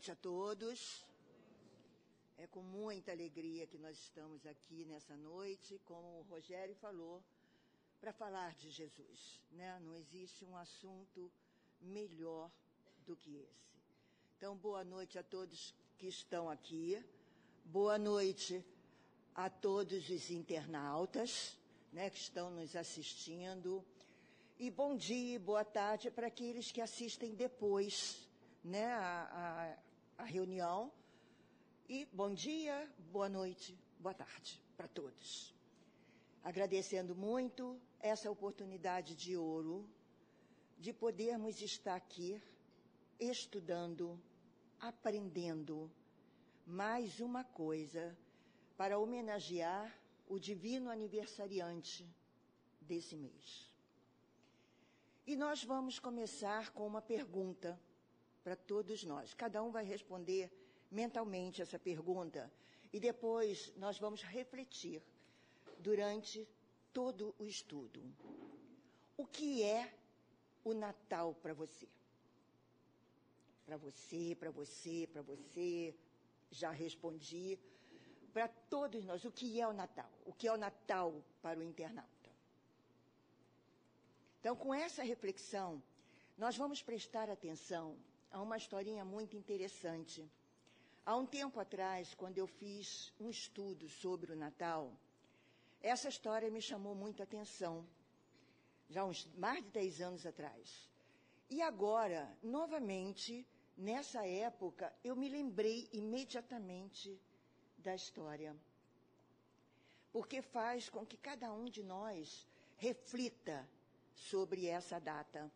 noite a todos. É com muita alegria que nós estamos aqui nessa noite, como o Rogério falou, para falar de Jesus. Né? Não existe um assunto melhor do que esse. Então, boa noite a todos que estão aqui. Boa noite a todos os internautas né, que estão nos assistindo. E bom dia boa tarde para aqueles que assistem depois né, a, a, reunião. E bom dia, boa noite, boa tarde para todos. Agradecendo muito essa oportunidade de ouro de podermos estar aqui estudando, aprendendo mais uma coisa para homenagear o divino aniversariante desse mês. E nós vamos começar com uma pergunta para todos nós. Cada um vai responder mentalmente essa pergunta e depois nós vamos refletir durante todo o estudo. O que é o Natal para você? Para você, para você, para você, já respondi. Para todos nós, o que é o Natal? O que é o Natal para o internauta? Então, com essa reflexão, nós vamos prestar atenção a uma historinha muito interessante. Há um tempo atrás, quando eu fiz um estudo sobre o Natal, essa história me chamou muita atenção, já uns mais de 10 anos atrás. E agora, novamente, nessa época, eu me lembrei imediatamente da história. Porque faz com que cada um de nós reflita sobre essa data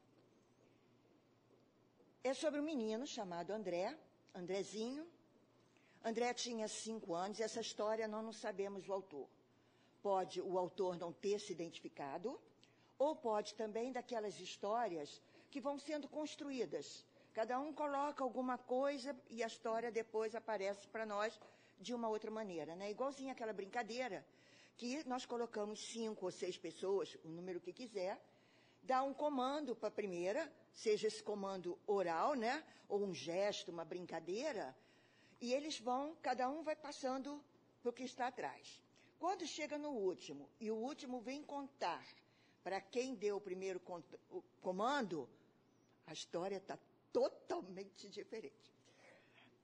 é sobre um menino chamado André, Andrezinho. André tinha cinco anos, essa história nós não sabemos o autor. Pode o autor não ter se identificado, ou pode também daquelas histórias que vão sendo construídas. Cada um coloca alguma coisa e a história depois aparece para nós de uma outra maneira, né? Igualzinho aquela brincadeira que nós colocamos cinco ou seis pessoas, o número que quiser, dá um comando para a primeira, seja esse comando oral, né? Ou um gesto, uma brincadeira, e eles vão, cada um vai passando para o que está atrás. Quando chega no último, e o último vem contar para quem deu o primeiro comando, a história está totalmente diferente.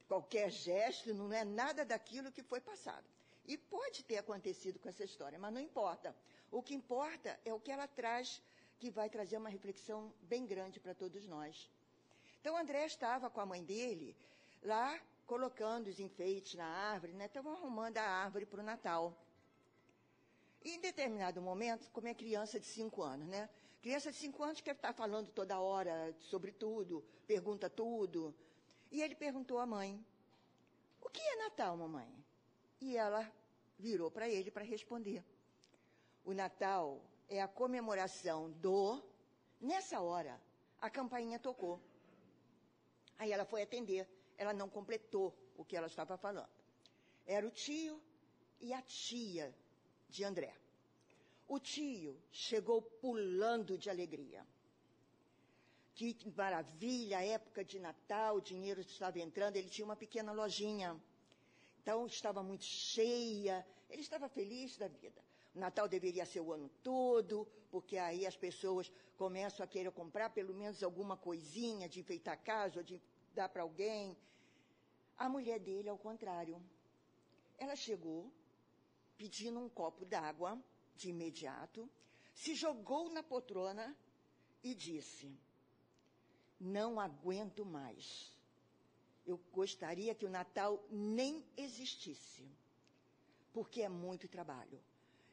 Qualquer gesto não é nada daquilo que foi passado. E pode ter acontecido com essa história, mas não importa. O que importa é o que ela traz que vai trazer uma reflexão bem grande para todos nós. Então, André estava com a mãe dele lá colocando os enfeites na árvore, né? Estavam arrumando a árvore para o Natal. E em determinado momento, como é criança de cinco anos, né? Criança de cinco anos quer estar falando toda hora sobre tudo, pergunta tudo. E ele perguntou à mãe: O que é Natal, mamãe? E ela virou para ele para responder: O Natal é a comemoração do. Nessa hora, a campainha tocou. Aí ela foi atender. Ela não completou o que ela estava falando. Era o tio e a tia de André. O tio chegou pulando de alegria. Que maravilha, época de Natal, o dinheiro estava entrando, ele tinha uma pequena lojinha. Então estava muito cheia, ele estava feliz da vida. O Natal deveria ser o ano todo, porque aí as pessoas começam a querer comprar pelo menos alguma coisinha de enfeitar a casa ou de dar para alguém. A mulher dele, ao contrário, ela chegou pedindo um copo d'água de imediato, se jogou na poltrona e disse: Não aguento mais. Eu gostaria que o Natal nem existisse, porque é muito trabalho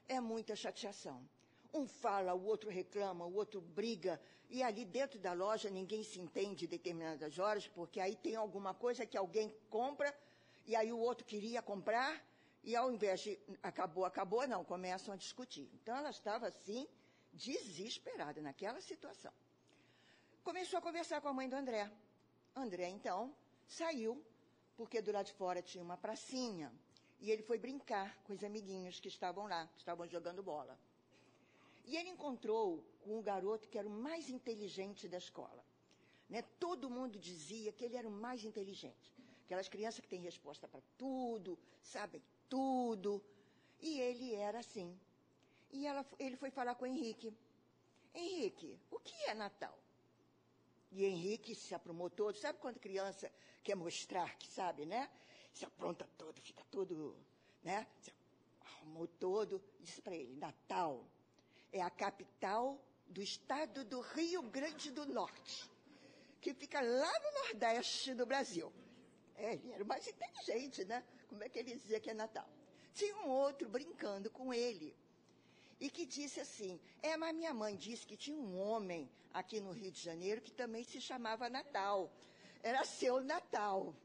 é muita chateação. Um fala, o outro reclama, o outro briga, e ali dentro da loja ninguém se entende determinadas horas, porque aí tem alguma coisa que alguém compra, e aí o outro queria comprar, e ao invés de acabou, acabou, não, começam a discutir. Então ela estava assim, desesperada naquela situação. Começou a conversar com a mãe do André. André, então, saiu, porque do lado de fora tinha uma pracinha, e ele foi brincar com os amiguinhos que estavam lá, que estavam jogando bola. E ele encontrou um garoto que era o mais inteligente da escola. Né? Todo mundo dizia que ele era o mais inteligente, Aquelas crianças que têm resposta para tudo, sabem tudo. E ele era assim. E ela, ele foi falar com o Henrique. Henrique, o que é Natal? E Henrique se aprumou todo. Sabe quando criança quer mostrar que sabe, né? Se apronta todo, fica todo, né? Se arrumou todo. Disse para ele: Natal é a capital do estado do Rio Grande do Norte, que fica lá no Nordeste do Brasil. É, ele era o mais inteligente, né? Como é que ele dizia que é Natal? Tinha um outro brincando com ele e que disse assim: É, mas minha mãe disse que tinha um homem aqui no Rio de Janeiro que também se chamava Natal. Era seu Natal.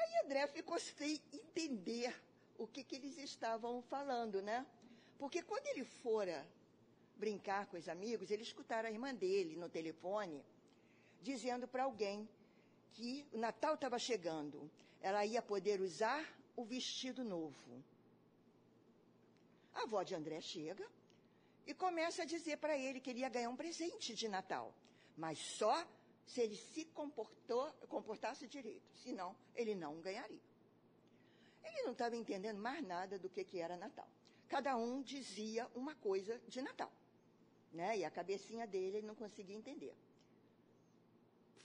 Aí André ficou sem entender o que, que eles estavam falando, né? Porque quando ele fora brincar com os amigos, ele escutaram a irmã dele no telefone dizendo para alguém que o Natal estava chegando. Ela ia poder usar o vestido novo. A avó de André chega e começa a dizer para ele que ele ia ganhar um presente de Natal, mas só se ele se comportou, comportasse direito, senão ele não ganharia. Ele não estava entendendo mais nada do que, que era Natal. Cada um dizia uma coisa de Natal. Né? E a cabecinha dele ele não conseguia entender.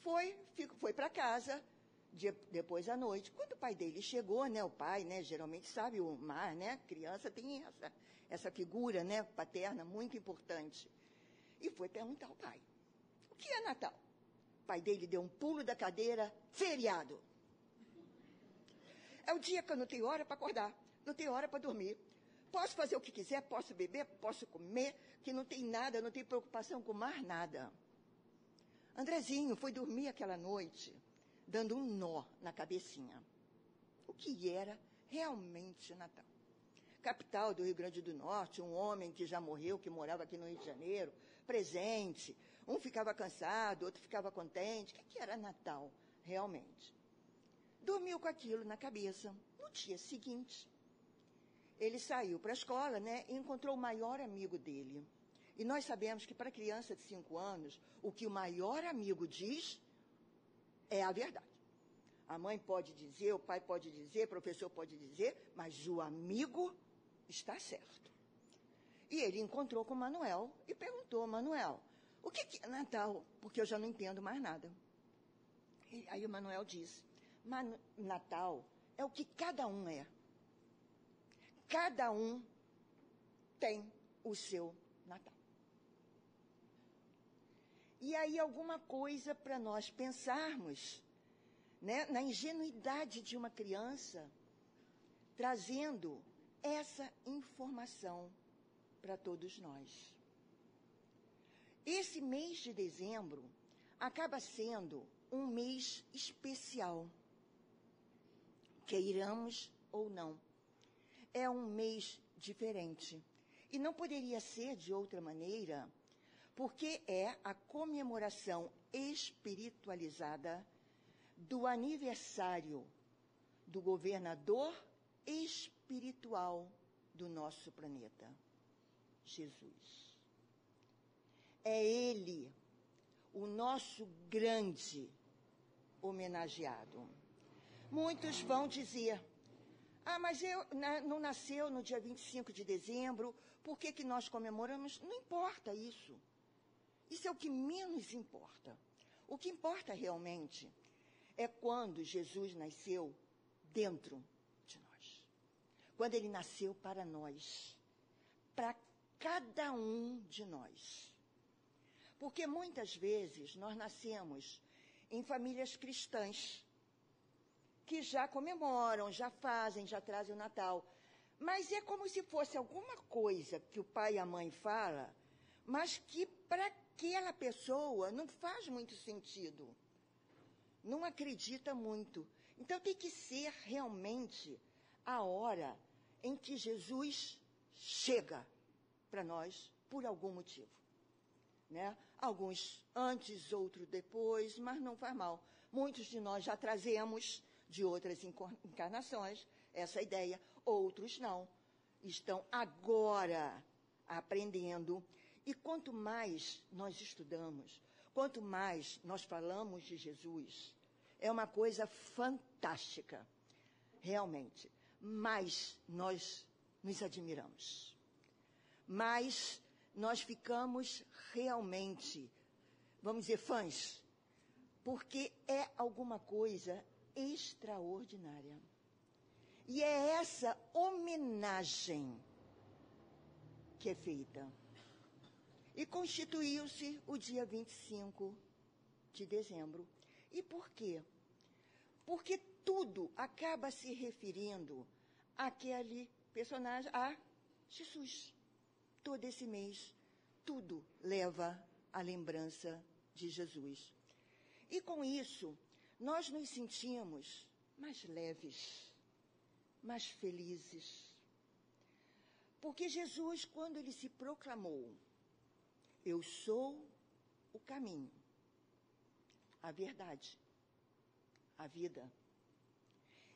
Foi, foi para casa, de, depois à noite. Quando o pai dele chegou, né, o pai, né, geralmente sabe o mar, né, criança tem essa, essa figura, né, paterna muito importante. E foi perguntar ao pai, o que é Natal? O pai dele deu um pulo da cadeira, feriado. É o dia que eu não tenho hora para acordar, não tenho hora para dormir. Posso fazer o que quiser, posso beber, posso comer, que não tem nada, não tem preocupação com mais nada. Andrezinho foi dormir aquela noite dando um nó na cabecinha. O que era realmente Natal? Capital do Rio Grande do Norte, um homem que já morreu, que morava aqui no Rio de Janeiro, presente. Um ficava cansado, outro ficava contente. O que era Natal, realmente? Dormiu com aquilo na cabeça. No dia seguinte, ele saiu para a escola né, e encontrou o maior amigo dele. E nós sabemos que para criança de 5 anos, o que o maior amigo diz é a verdade. A mãe pode dizer, o pai pode dizer, o professor pode dizer, mas o amigo está certo. E ele encontrou com o Manuel e perguntou, Manuel, o que, que é Natal? Porque eu já não entendo mais nada. E aí o Manuel disse, Natal é o que cada um é. Cada um tem o seu Natal. E aí alguma coisa para nós pensarmos, né, na ingenuidade de uma criança, trazendo essa informação para todos nós. Esse mês de dezembro acaba sendo um mês especial, queiramos ou não. É um mês diferente. E não poderia ser de outra maneira porque é a comemoração espiritualizada do aniversário do governador espiritual do nosso planeta, Jesus. É Ele, o nosso grande homenageado. Muitos vão dizer, ah, mas eu, na, não nasceu no dia 25 de dezembro, por que, que nós comemoramos? Não importa isso. Isso é o que menos importa. O que importa realmente é quando Jesus nasceu dentro de nós. Quando ele nasceu para nós. Para cada um de nós. Porque muitas vezes nós nascemos em famílias cristãs que já comemoram, já fazem, já trazem o Natal. Mas é como se fosse alguma coisa que o pai e a mãe falam, mas que para aquela pessoa não faz muito sentido. Não acredita muito. Então tem que ser realmente a hora em que Jesus chega para nós por algum motivo. Né? Alguns antes, outros depois, mas não faz mal. Muitos de nós já trazemos de outras encarnações essa ideia, outros não. Estão agora aprendendo e quanto mais nós estudamos, quanto mais nós falamos de Jesus, é uma coisa fantástica, realmente. Mas nós nos admiramos. Mas nós ficamos realmente, vamos dizer, fãs, porque é alguma coisa extraordinária. E é essa homenagem que é feita. E constituiu-se o dia 25 de dezembro. E por quê? Porque tudo acaba se referindo àquele personagem, a Jesus. Todo esse mês, tudo leva à lembrança de Jesus. E com isso, nós nos sentimos mais leves, mais felizes. Porque Jesus, quando ele se proclamou, eu sou o caminho, a verdade, a vida,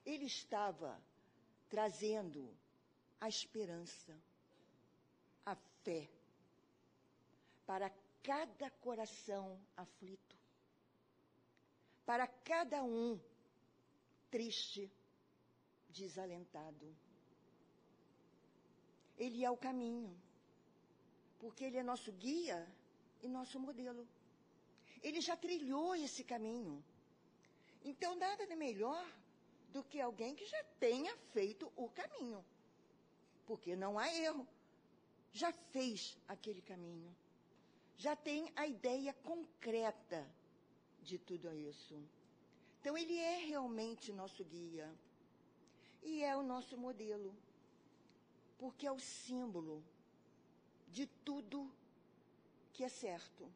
ele estava trazendo a esperança, fé para cada coração aflito, para cada um triste, desalentado. Ele é o caminho, porque ele é nosso guia e nosso modelo. Ele já trilhou esse caminho. Então, nada de melhor do que alguém que já tenha feito o caminho. Porque não há erro. Já fez aquele caminho. Já tem a ideia concreta de tudo isso. Então, ele é realmente nosso guia. E é o nosso modelo. Porque é o símbolo de tudo que é certo.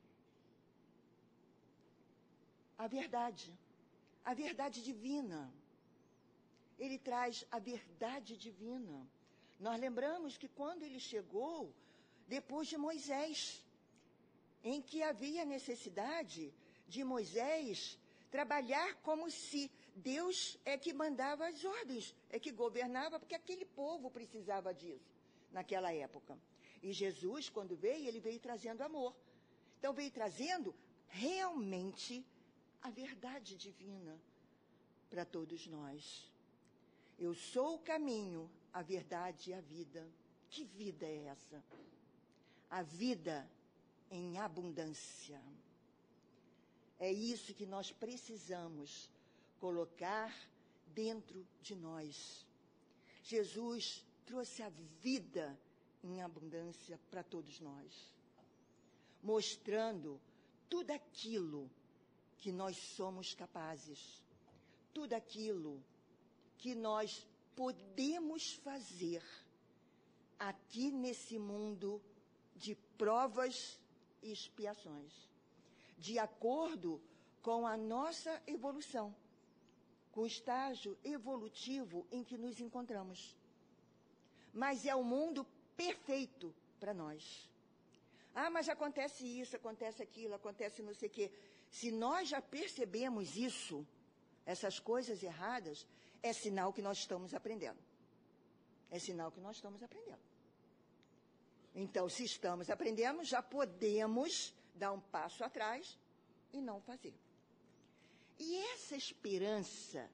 A verdade. A verdade divina. Ele traz a verdade divina. Nós lembramos que quando ele chegou, depois de Moisés, em que havia necessidade de Moisés trabalhar como se Deus é que mandava as ordens, é que governava, porque aquele povo precisava disso naquela época. E Jesus, quando veio, ele veio trazendo amor. Então, veio trazendo realmente a verdade divina para todos nós. Eu sou o caminho, a verdade e a vida. Que vida é essa? A vida em abundância. É isso que nós precisamos colocar dentro de nós. Jesus trouxe a vida em abundância para todos nós, mostrando tudo aquilo que nós somos capazes, tudo aquilo que nós podemos fazer aqui nesse mundo de provas e expiações, de acordo com a nossa evolução, com o estágio evolutivo em que nos encontramos. Mas é o mundo perfeito para nós. Ah, mas acontece isso, acontece aquilo, acontece não sei o quê. Se nós já percebemos isso, essas coisas erradas, é sinal que nós estamos aprendendo. É sinal que nós estamos aprendendo. Então, se estamos aprendendo, já podemos dar um passo atrás e não fazer. E essa esperança,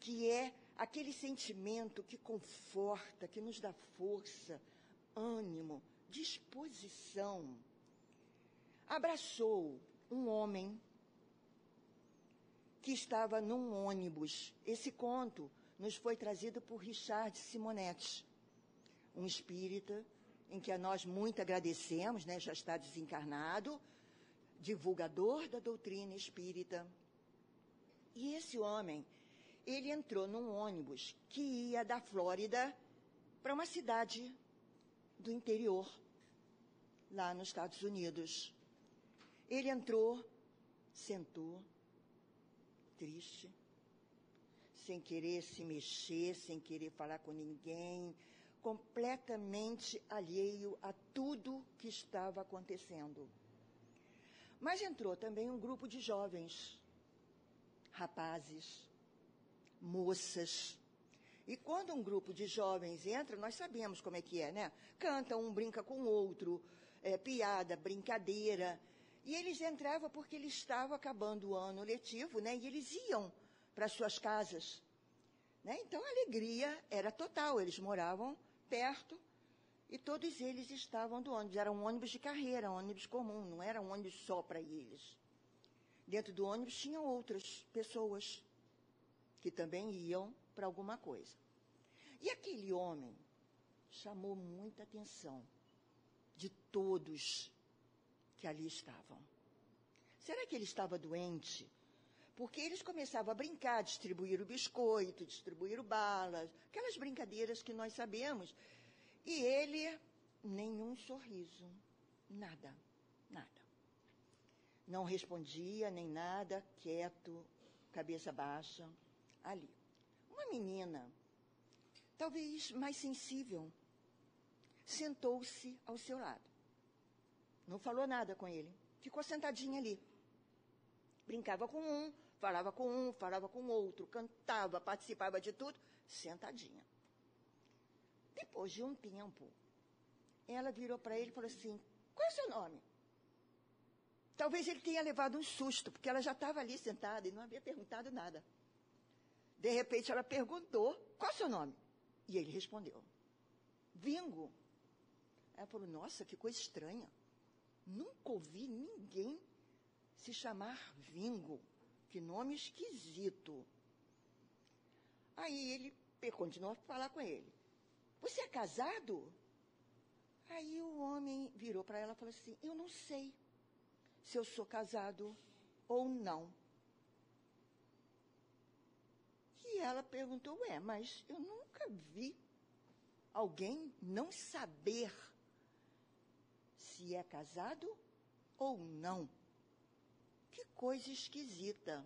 que é aquele sentimento que conforta, que nos dá força, ânimo, disposição, abraçou um homem que estava num ônibus. Esse conto nos foi trazido por Richard Simonetti, um espírita em que a nós muito agradecemos, né, já está desencarnado, divulgador da doutrina espírita. E esse homem, ele entrou num ônibus que ia da Flórida para uma cidade do interior, lá nos Estados Unidos. Ele entrou, sentou, triste, sem querer se mexer, sem querer falar com ninguém, completamente alheio a tudo que estava acontecendo. Mas entrou também um grupo de jovens, rapazes, moças. E quando um grupo de jovens entra, nós sabemos como é que é, né? Canta um, brinca com o outro, é, piada, brincadeira. E eles entravam porque eles estavam acabando o ano letivo, né? E eles iam para suas casas. Né? Então a alegria era total. Eles moravam perto e todos eles estavam do ônibus. Era um ônibus de carreira, um ônibus comum, não era um ônibus só para eles. Dentro do ônibus tinham outras pessoas que também iam para alguma coisa. E aquele homem chamou muita atenção de todos que ali estavam. Será que ele estava doente? Porque eles começavam a brincar, distribuir o biscoito, distribuir o balas, aquelas brincadeiras que nós sabemos. E ele, nenhum sorriso, nada, nada. Não respondia nem nada, quieto, cabeça baixa, ali. Uma menina, talvez mais sensível, sentou-se ao seu lado. Não falou nada com ele. Ficou sentadinha ali. Brincava com um, falava com um, falava com outro, cantava, participava de tudo, sentadinha. Depois de um tempo, ela virou para ele e falou assim: Qual é o seu nome? Talvez ele tenha levado um susto, porque ela já estava ali sentada e não havia perguntado nada. De repente, ela perguntou: Qual é o seu nome? E ele respondeu: Vingo. Ela falou: Nossa, que coisa estranha. Nunca ouvi ninguém se chamar Vingo. Que nome esquisito. Aí ele continuou a falar com ele. Você é casado? Aí o homem virou para ela e falou assim: Eu não sei se eu sou casado ou não. E ela perguntou: Ué, mas eu nunca vi alguém não saber se é casado ou não. Que coisa esquisita.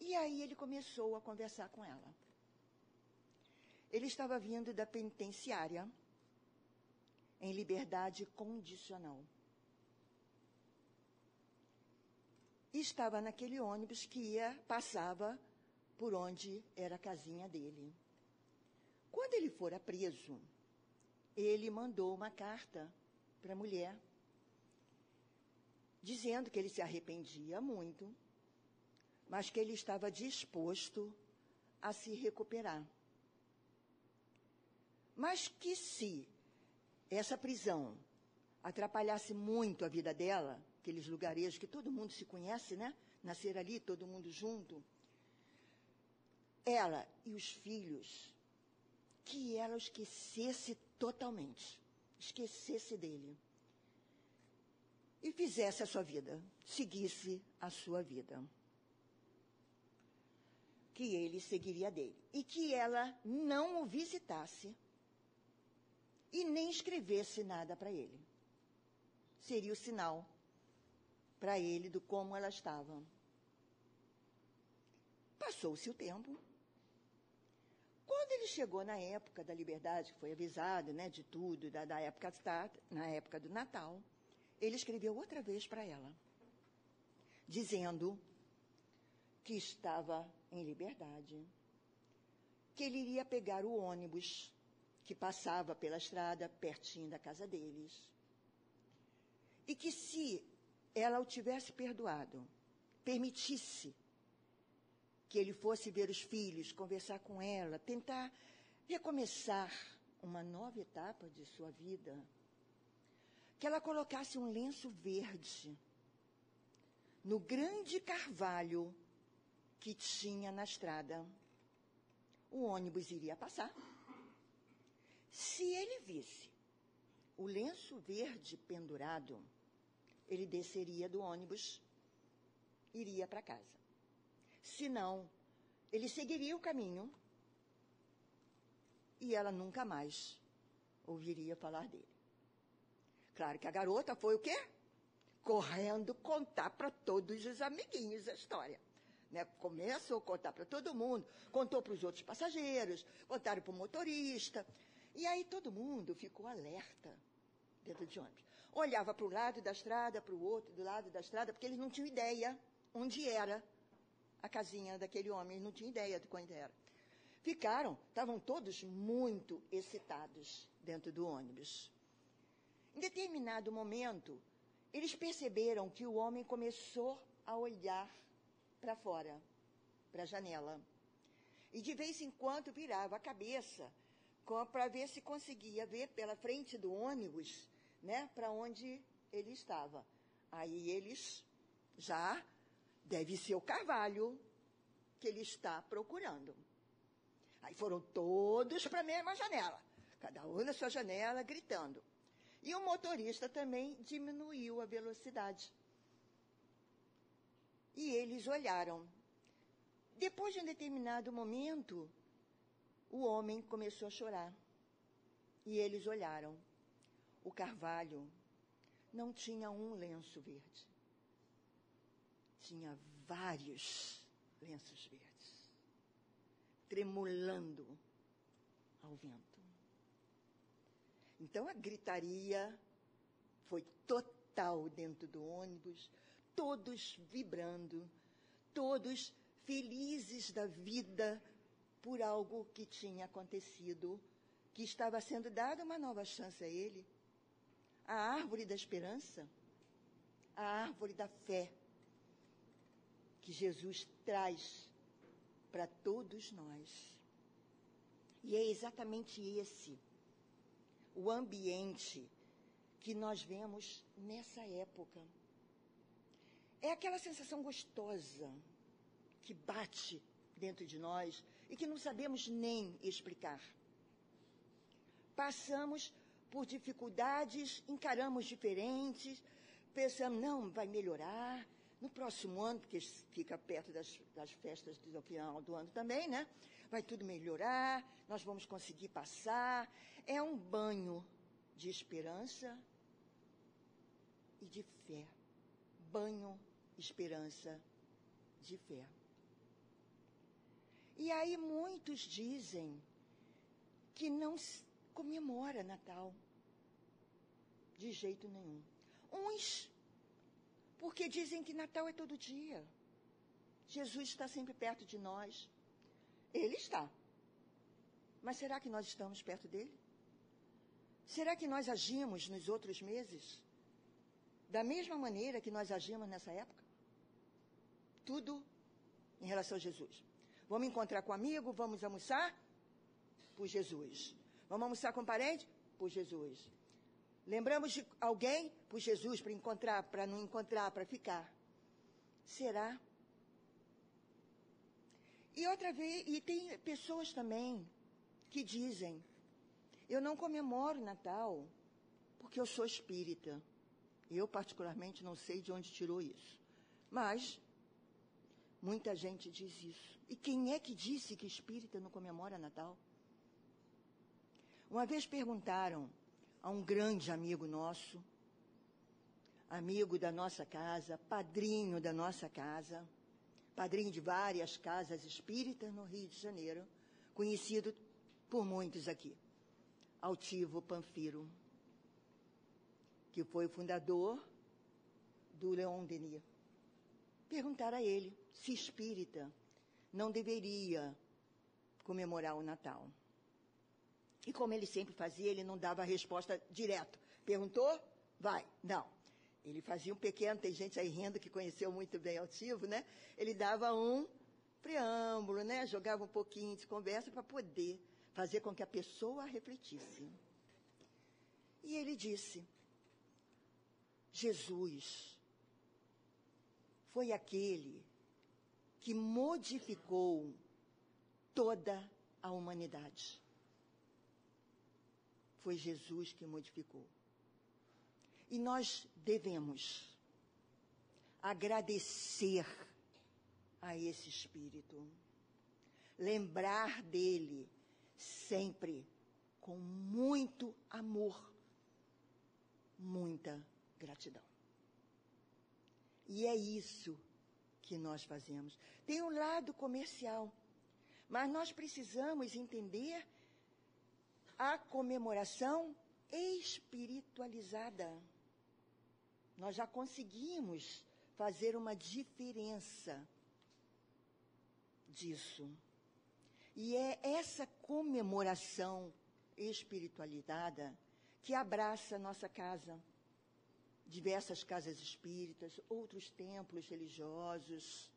E aí ele começou a conversar com ela. Ele estava vindo da penitenciária em liberdade condicional. Estava naquele ônibus que ia, passava por onde era a casinha dele. Quando ele fora preso, ele mandou uma carta para a mulher, dizendo que ele se arrependia muito, mas que ele estava disposto a se recuperar. Mas que se essa prisão atrapalhasse muito a vida dela, aqueles lugarejos que todo mundo se conhece, né? Nascer ali, todo mundo junto. Ela e os filhos, que ela esquecesse totalmente esquecesse dele e fizesse a sua vida, seguisse a sua vida. Que ele seguiria dele. E que ela não o visitasse e nem escrevesse nada para ele. Seria o sinal para ele do como ela estava. Passou-se o tempo. Quando ele chegou na época da liberdade, foi avisado né, de tudo, da, da época na época do Natal, ele escreveu outra vez para ela, dizendo que estava em liberdade, que ele iria pegar o ônibus que passava pela estrada pertinho da casa deles, e que se ela o tivesse perdoado, permitisse que ele fosse ver os filhos, conversar com ela, tentar recomeçar uma nova etapa de sua vida. Que ela colocasse um lenço verde no grande carvalho que tinha na estrada. O ônibus iria passar. Se ele visse o lenço verde pendurado, ele desceria do ônibus, iria para casa. Senão, ele seguiria o caminho e ela nunca mais ouviria falar dele. Claro que a garota foi o quê? Correndo contar para todos os amiguinhos a história. Né? Começou a contar para todo mundo, contou para os outros passageiros, contaram para o motorista. E aí todo mundo ficou alerta dentro de ônibus. Olhava para o lado da estrada, para o outro, do lado da estrada, porque eles não tinham ideia onde era a casinha daquele homem, não tinha ideia de quando era. Ficaram, estavam todos muito excitados dentro do ônibus. Em determinado momento, eles perceberam que o homem começou a olhar para fora, para a janela. E de vez em quando virava a cabeça para ver se conseguia ver pela frente do ônibus, né, para onde ele estava. Aí eles já deve ser o Carvalho que ele está procurando. Aí foram todos para a mesma janela, cada um na sua janela, gritando. E o motorista também diminuiu a velocidade. E eles olharam. Depois de um determinado momento, o homem começou a chorar. E eles olharam. O carvalho não tinha um lenço verde. Tinha vários lenços verdes, tremulando ao vento. Então a gritaria foi total dentro do ônibus, todos vibrando, todos felizes da vida por algo que tinha acontecido, que estava sendo dada uma nova chance a ele. A árvore da esperança, a árvore da fé que Jesus traz para todos nós. E é exatamente esse o ambiente que nós vemos nessa época. É aquela sensação gostosa que bate dentro de nós e que não sabemos nem explicar. Passamos por dificuldades, encaramos diferentes, pensamos, não, vai melhorar. No próximo ano, porque fica perto das, das festas do final do ano também, né? Vai tudo melhorar, nós vamos conseguir passar. É um banho de esperança e de fé. Banho, esperança, de fé. E aí muitos dizem que não comemora Natal. De jeito nenhum. Uns, porque dizem que Natal é todo dia. Jesus está sempre perto de nós. Ele está. Mas será que nós estamos perto dele? Será que nós agimos nos outros meses da mesma maneira que nós agimos nessa época? Tudo em relação a Jesus. Vamos encontrar com amigo, vamos almoçar? Por Jesus. Vamos almoçar com parente? Por Jesus. Lembramos de alguém? Por Jesus, para encontrar, para não encontrar, para ficar. Será? E outra vez, e tem pessoas também que dizem: eu não comemoro Natal porque eu sou espírita. Eu, particularmente, não sei de onde tirou isso. Mas Muita gente diz isso. E quem é que disse que espírita não comemora Natal? Uma vez perguntaram a um grande amigo nosso, amigo da nossa casa, padrinho da nossa casa, padrinho de várias casas espíritas no Rio de Janeiro, conhecido por muitos aqui, Altivo Panfiro, que foi fundador do Leon Denis. Perguntaram a ele se espírita não deveria comemorar o Natal. E como ele sempre fazia, ele não dava a resposta direto. Perguntou? Vai. Não. Ele fazia um pequeno, tem gente aí rindo que conheceu muito bem Altivo, né? Ele dava um preâmbulo, né? Jogava um pouquinho de conversa para poder fazer com que a pessoa refletisse. E ele disse: Jesus foi aquele que modificou toda a humanidade. Foi Jesus que modificou. E nós devemos agradecer a esse Espírito, lembrar dele sempre com muito amor, muita gratidão. E é isso que nós fazemos. Tem um lado comercial, mas nós precisamos entender a comemoração espiritualizada. Nós já conseguimos fazer uma diferença disso. E é essa comemoração espiritualizada que abraça nossa casa diversas casas espíritas, outros templos religiosos,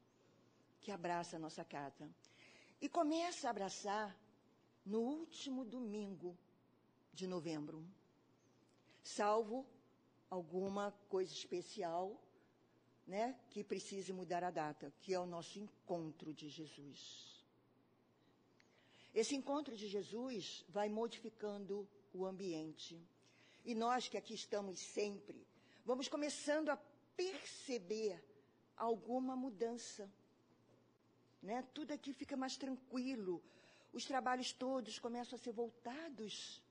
que abraça nossa casa. E começa a abraçar no último domingo de novembro, salvo alguma coisa especial, né, que precise mudar a data, que é o nosso encontro de Jesus. Esse encontro de Jesus vai modificando o ambiente. E nós que aqui estamos sempre, vamos começando a perceber alguma mudança. Né? Tudo aqui fica mais tranquilo. Os trabalhos todos começam a ser voltados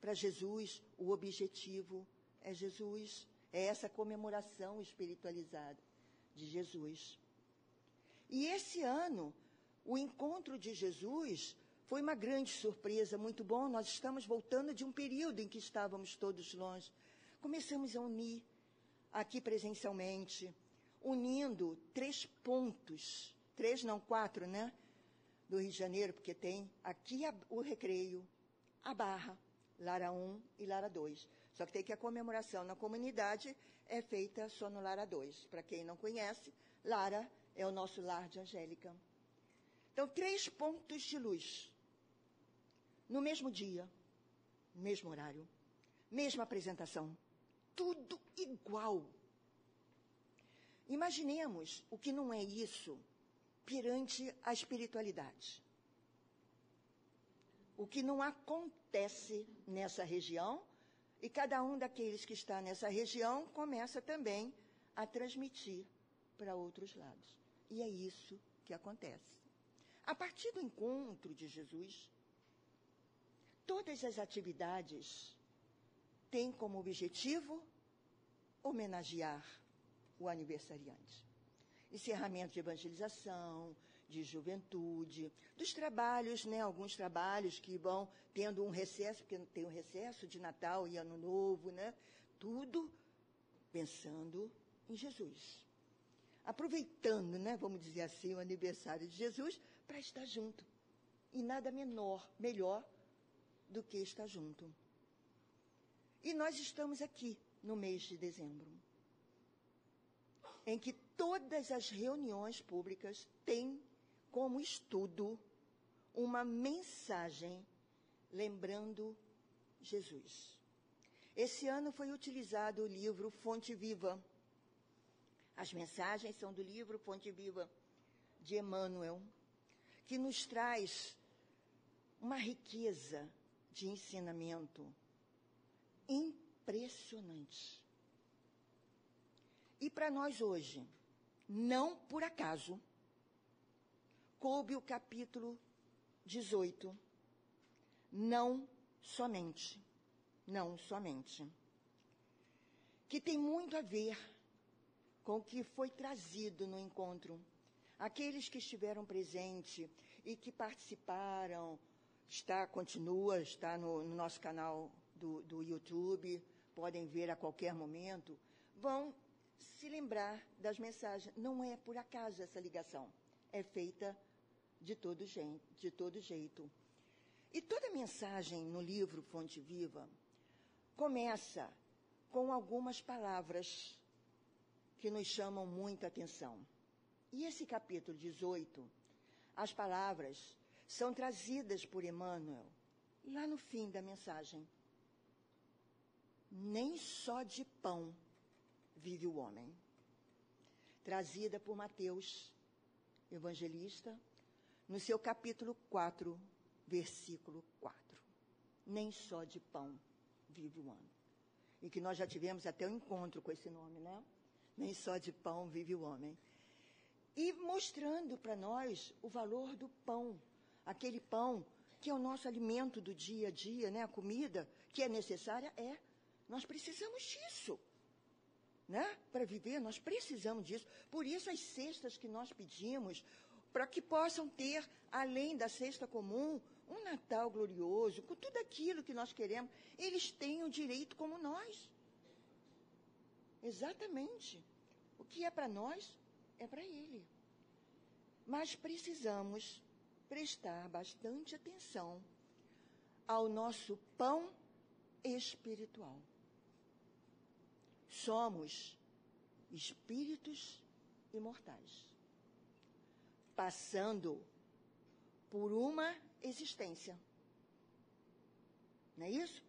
para Jesus. O objetivo é Jesus. É essa comemoração espiritualizada de Jesus. E esse ano, o encontro de Jesus foi uma grande surpresa, muito bom. Nós estamos voltando de um período em que estávamos todos longe. Começamos a unir aqui presencialmente, unindo três pontos, três não quatro, né? Do Rio de Janeiro, porque tem aqui a, o Recreio, a Barra, Lara 1 e Lara 2. Só que tem que a comemoração na comunidade é feita só no Lara 2. Para quem não conhece, Lara é o nosso lar de Angélica. Então, três pontos de luz no mesmo dia, mesmo horário, mesma apresentação, tudo igual. Imaginemos o que não é isso perante a espiritualidade. O que não acontece nessa região, e cada um daqueles que está nessa região começa também a transmitir para outros lados. E é isso que acontece. A partir do encontro de Jesus, todas as atividades têm como objetivo homenagear o aniversariante. Encerramento de evangelização, de juventude, dos trabalhos, né, alguns trabalhos que vão tendo um recesso, porque tem um recesso de Natal e Ano Novo, né? Tudo pensando em Jesus. Aproveitando, né, vamos dizer assim, o aniversário de Jesus para estar junto. E nada menor, melhor do que estar junto. E nós estamos aqui no mês de dezembro, em que todas as reuniões públicas têm como estudo uma mensagem lembrando Jesus. Esse ano foi utilizado o livro Fonte Viva. As mensagens são do livro Fonte Viva de Emmanuel, que nos traz uma riqueza de ensinamento impressionante. E para nós hoje, não por acaso, coube o capítulo 18. Não somente. Não somente. Que tem muito a ver com o que foi trazido no encontro. Aqueles que estiveram presentes e que participaram está, continua, está no, no nosso canal do, do YouTube, podem ver a qualquer momento, vão se lembrar das mensagens. Não é por acaso essa ligação. É feita de todo, jeito, de todo jeito. E toda mensagem no livro Fonte Viva começa com algumas palavras que nos chamam muita atenção. E esse capítulo 18, as palavras são trazidas por Emmanuel lá no fim da mensagem. Nem só de pão vive o homem. Trazida por Mateus, evangelista, no seu capítulo 4, versículo 4. Nem só de pão vive o homem. E que nós já tivemos até um encontro com esse nome, né? Nem só de pão vive o homem. E mostrando para nós o valor do pão aquele pão que é o nosso alimento do dia a dia, né? A comida que é necessária é. Nós precisamos disso. Né? Para viver, nós precisamos disso. Por isso as cestas que nós pedimos, para que possam ter, além da cesta comum, um Natal glorioso, com tudo aquilo que nós queremos, eles têm o direito como nós. Exatamente. O que é para nós, é para ele. Mas precisamos prestar bastante atenção ao nosso pão espiritual. Somos espíritos imortais, passando por uma existência. Não é isso?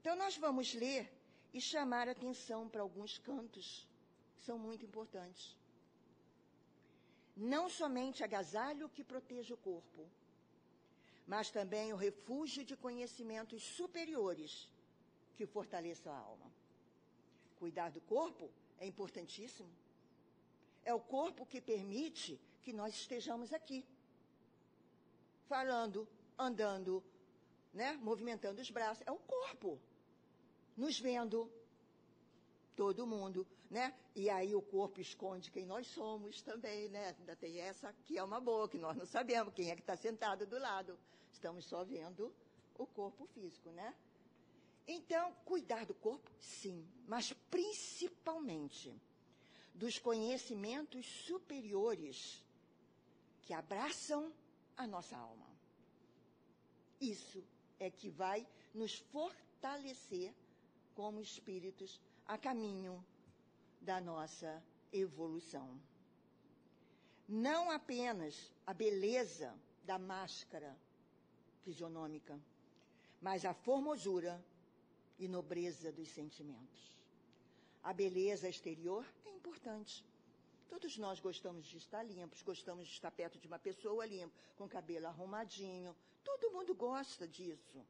Então, nós vamos ler e chamar atenção para alguns cantos que são muito importantes. Não somente agasalho que proteja o corpo, mas também o refúgio de conhecimentos superiores que fortaleçam a alma. Cuidar do corpo é importantíssimo. É o corpo que permite que nós estejamos aqui, falando, andando, né, movimentando os braços. É o corpo nos vendo, todo mundo, né? E aí o corpo esconde quem nós somos também, né? Ainda tem essa que é uma boa, que nós não sabemos quem é que está sentado do lado. Estamos só vendo o corpo físico, né? Então, cuidar do corpo, sim, mas principalmente dos conhecimentos superiores que abraçam a nossa alma. Isso é que vai nos fortalecer como espíritos a caminho da nossa evolução. Não apenas a beleza da máscara fisionômica, mas a formosura e nobreza dos sentimentos. A beleza exterior é importante. Todos nós gostamos de estar limpos, gostamos de estar perto de uma pessoa limpa, com cabelo arrumadinho. Todo mundo gosta disso.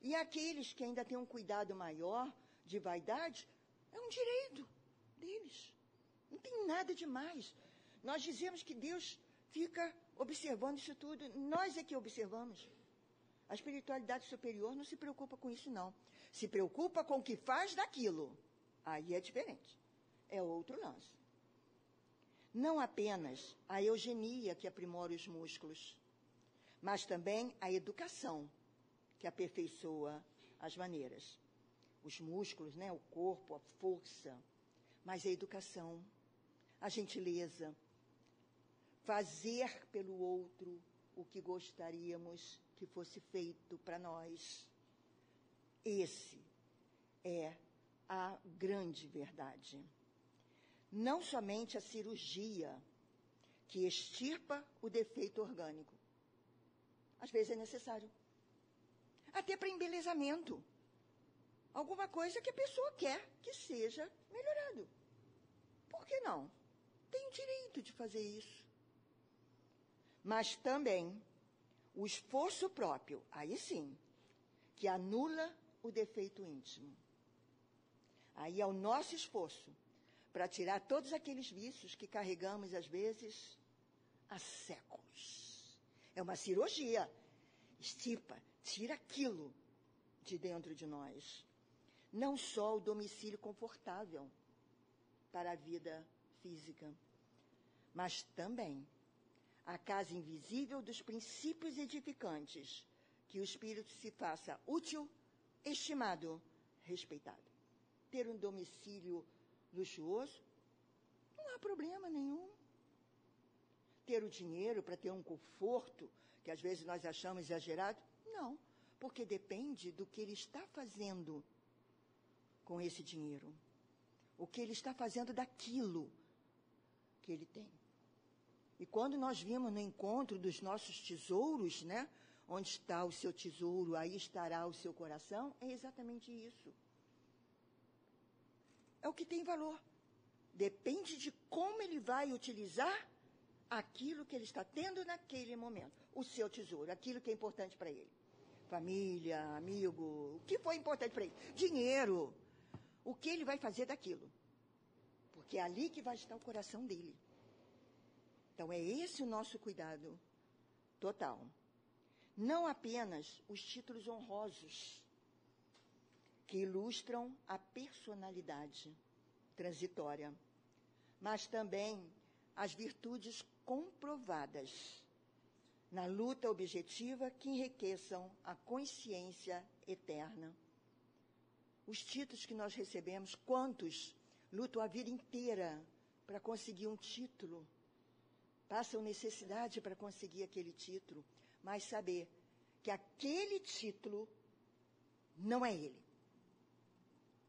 E aqueles que ainda têm um cuidado maior de vaidade, é um direito deles. Não tem nada demais. Nós dizemos que Deus fica observando isso tudo. Nós é que observamos. A espiritualidade superior não se preocupa com isso, não. Se preocupa com o que faz daquilo. Aí é diferente. É outro lance. Não apenas a eugenia que aprimora os músculos, mas também a educação que aperfeiçoa as maneiras. Os músculos, né, o corpo, a força, mas a educação, a gentileza, fazer pelo outro o que gostaríamos que fosse feito para nós. Esse é a grande verdade. Não somente a cirurgia que extirpa o defeito orgânico. Às vezes é necessário até para embelezamento. Alguma coisa que a pessoa quer que seja melhorado. Por que não? Tem o direito de fazer isso. Mas também o esforço próprio, aí sim, que anula o defeito íntimo. Aí é o nosso esforço para tirar todos aqueles vícios que carregamos, às vezes, há séculos. É uma cirurgia. Estipa, tira aquilo de dentro de nós. Não só o domicílio confortável para a vida física, mas também a casa invisível dos princípios edificantes, que o espírito se faça útil, estimado, respeitado. Ter um domicílio luxuoso, não há problema nenhum. Ter o dinheiro para ter um conforto, que às vezes nós achamos exagerado, não, porque depende do que ele está fazendo com esse dinheiro. O que ele está fazendo daquilo que ele tem. E quando nós vimos no encontro dos nossos tesouros, né? Onde está o seu tesouro, aí estará o seu coração, é exatamente isso. É o que tem valor. Depende de como ele vai utilizar aquilo que ele está tendo naquele momento. O seu tesouro, aquilo que é importante para ele família, amigo, o que foi importante para ele? Dinheiro. O que ele vai fazer daquilo? Porque é ali que vai estar o coração dele. Então é esse o nosso cuidado total. Não apenas os títulos honrosos que ilustram a personalidade transitória, mas também as virtudes comprovadas na luta objetiva que enriqueçam a consciência eterna. Os títulos que nós recebemos, quantos? Lutam a vida inteira para conseguir um título, passam necessidade para conseguir aquele título, mas saber que aquele título não é ele.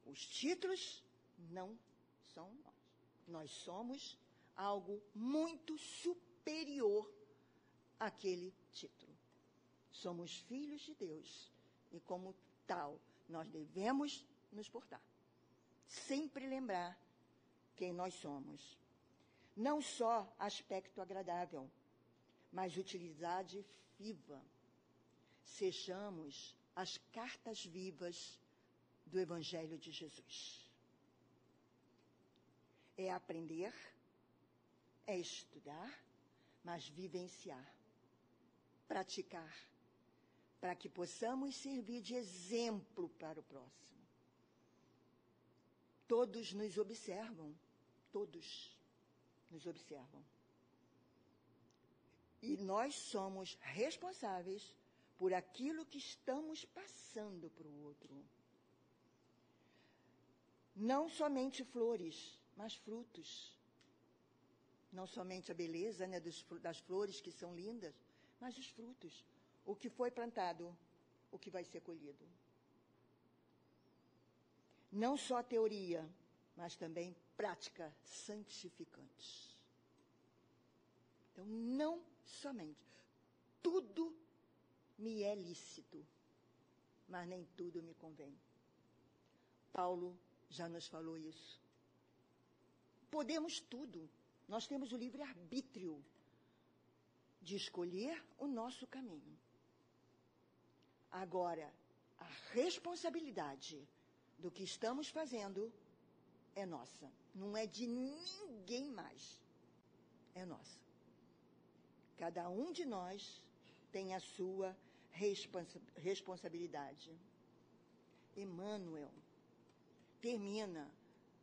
Os títulos não são nós. Nós somos algo muito superior àquele título. Somos filhos de Deus e, como tal, nós devemos nos portar. Sempre lembrar quem nós somos. Não só aspecto agradável, mas utilidade viva. Sejamos as cartas vivas do Evangelho de Jesus. É aprender, é estudar, mas vivenciar, praticar, para que possamos servir de exemplo para o próximo. Todos nos observam, todos nos observam. E nós somos responsáveis por aquilo que estamos passando para o outro. Não somente flores, mas frutos. Não somente a beleza né, das flores que são lindas, mas os frutos. O que foi plantado, o que vai ser colhido. Não só teoria, mas também prática santificante. Então, não somente. Tudo me é lícito, mas nem tudo me convém. Paulo já nos falou isso. Podemos tudo. Nós temos o livre-arbítrio de escolher o nosso caminho. Agora, a responsabilidade do que estamos fazendo é nossa. Não é de ninguém mais. É nossa. Cada um de nós tem a sua responsa responsabilidade. Emmanuel termina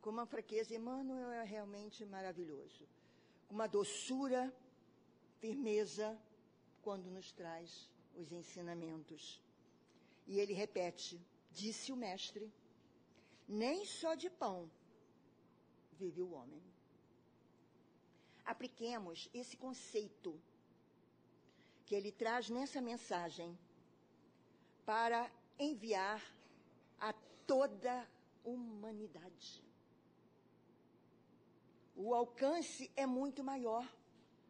com uma fraqueza. Emmanuel é realmente maravilhoso. Uma doçura, firmeza, quando nos traz os ensinamentos. E ele repete: Disse o Mestre, nem só de pão vive o homem. Apliquemos esse conceito que ele traz nessa mensagem para enviar a toda humanidade. O alcance é muito maior.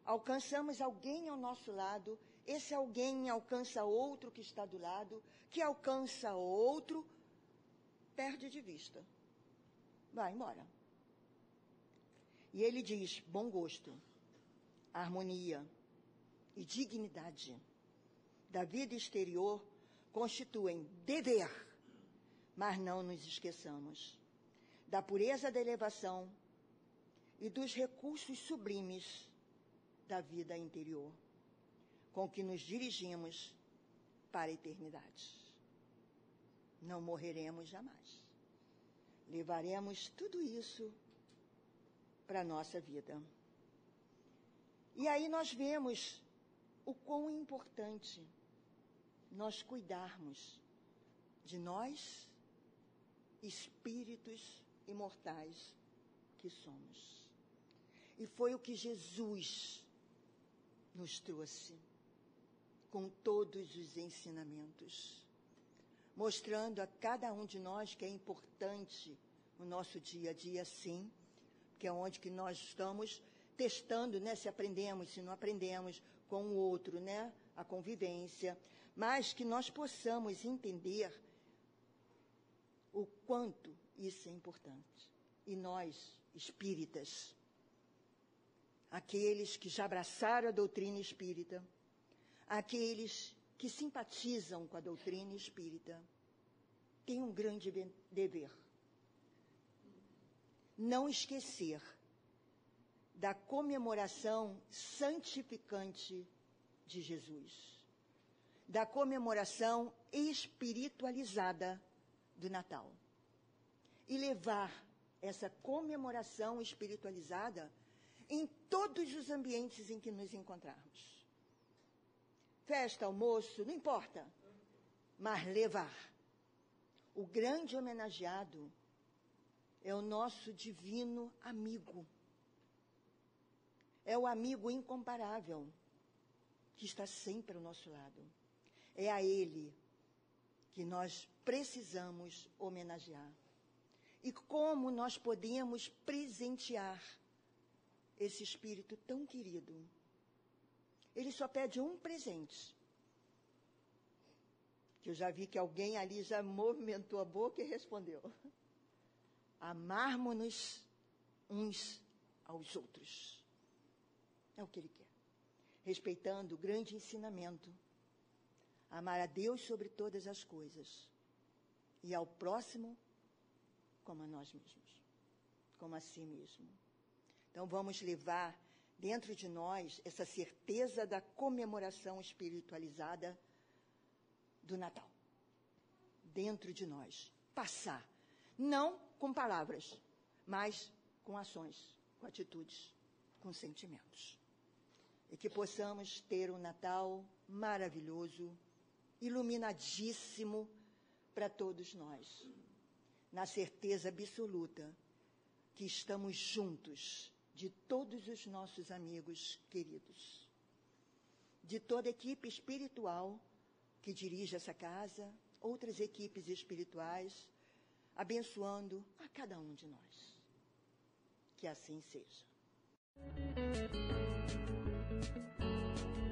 Alcançamos alguém ao nosso lado, esse alguém alcança outro que está do lado, que alcança outro, perde de vista. Vai embora. E ele diz: bom gosto, harmonia, e dignidade da vida exterior constituem dever, mas não nos esqueçamos da pureza da elevação e dos recursos sublimes da vida interior, com que nos dirigimos para a eternidade. Não morreremos jamais. Levaremos tudo isso para a nossa vida. E aí nós vemos o quão importante nós cuidarmos de nós, espíritos imortais que somos. E foi o que Jesus nos trouxe com todos os ensinamentos, mostrando a cada um de nós que é importante o nosso dia a dia, sim, que é onde que nós estamos testando, né, se aprendemos, se não aprendemos com o outro, né, a convivência, mas que nós possamos entender o quanto isso é importante. E nós, espíritas, aqueles que já abraçaram a doutrina espírita, aqueles que simpatizam com a doutrina espírita, têm um grande dever. Não esquecer da comemoração santificante de Jesus, da comemoração espiritualizada do Natal. E levar essa comemoração espiritualizada em todos os ambientes em que nos encontrarmos. Festa, almoço, não importa, mas levar. O grande homenageado é o nosso divino amigo é o amigo incomparável que está sempre ao nosso lado. É a Ele que nós precisamos homenagear. e como nós podemos presentear esse espírito tão querido. Ele só pede um presente. Que eu já vi que alguém ali já movimentou a boca e respondeu: Amarmos-nos uns aos outros. É o que ele quer. Respeitando o grande ensinamento. Amar a Deus sobre todas as coisas. E ao próximo como a nós mesmos. Como a si mesmo. Então vamos levar dentro de nós essa certeza da comemoração espiritualizada do Natal. Dentro de nós. Passar. Não com palavras, mas com ações, com atitudes, com sentimentos. E que possamos ter um Natal maravilhoso, iluminadíssimo para todos nós, na certeza absoluta que estamos juntos de todos os nossos amigos queridos, de toda a equipe espiritual que dirige essa casa, outras equipes espirituais, abençoando a cada um de nós. Que assim seja. うん。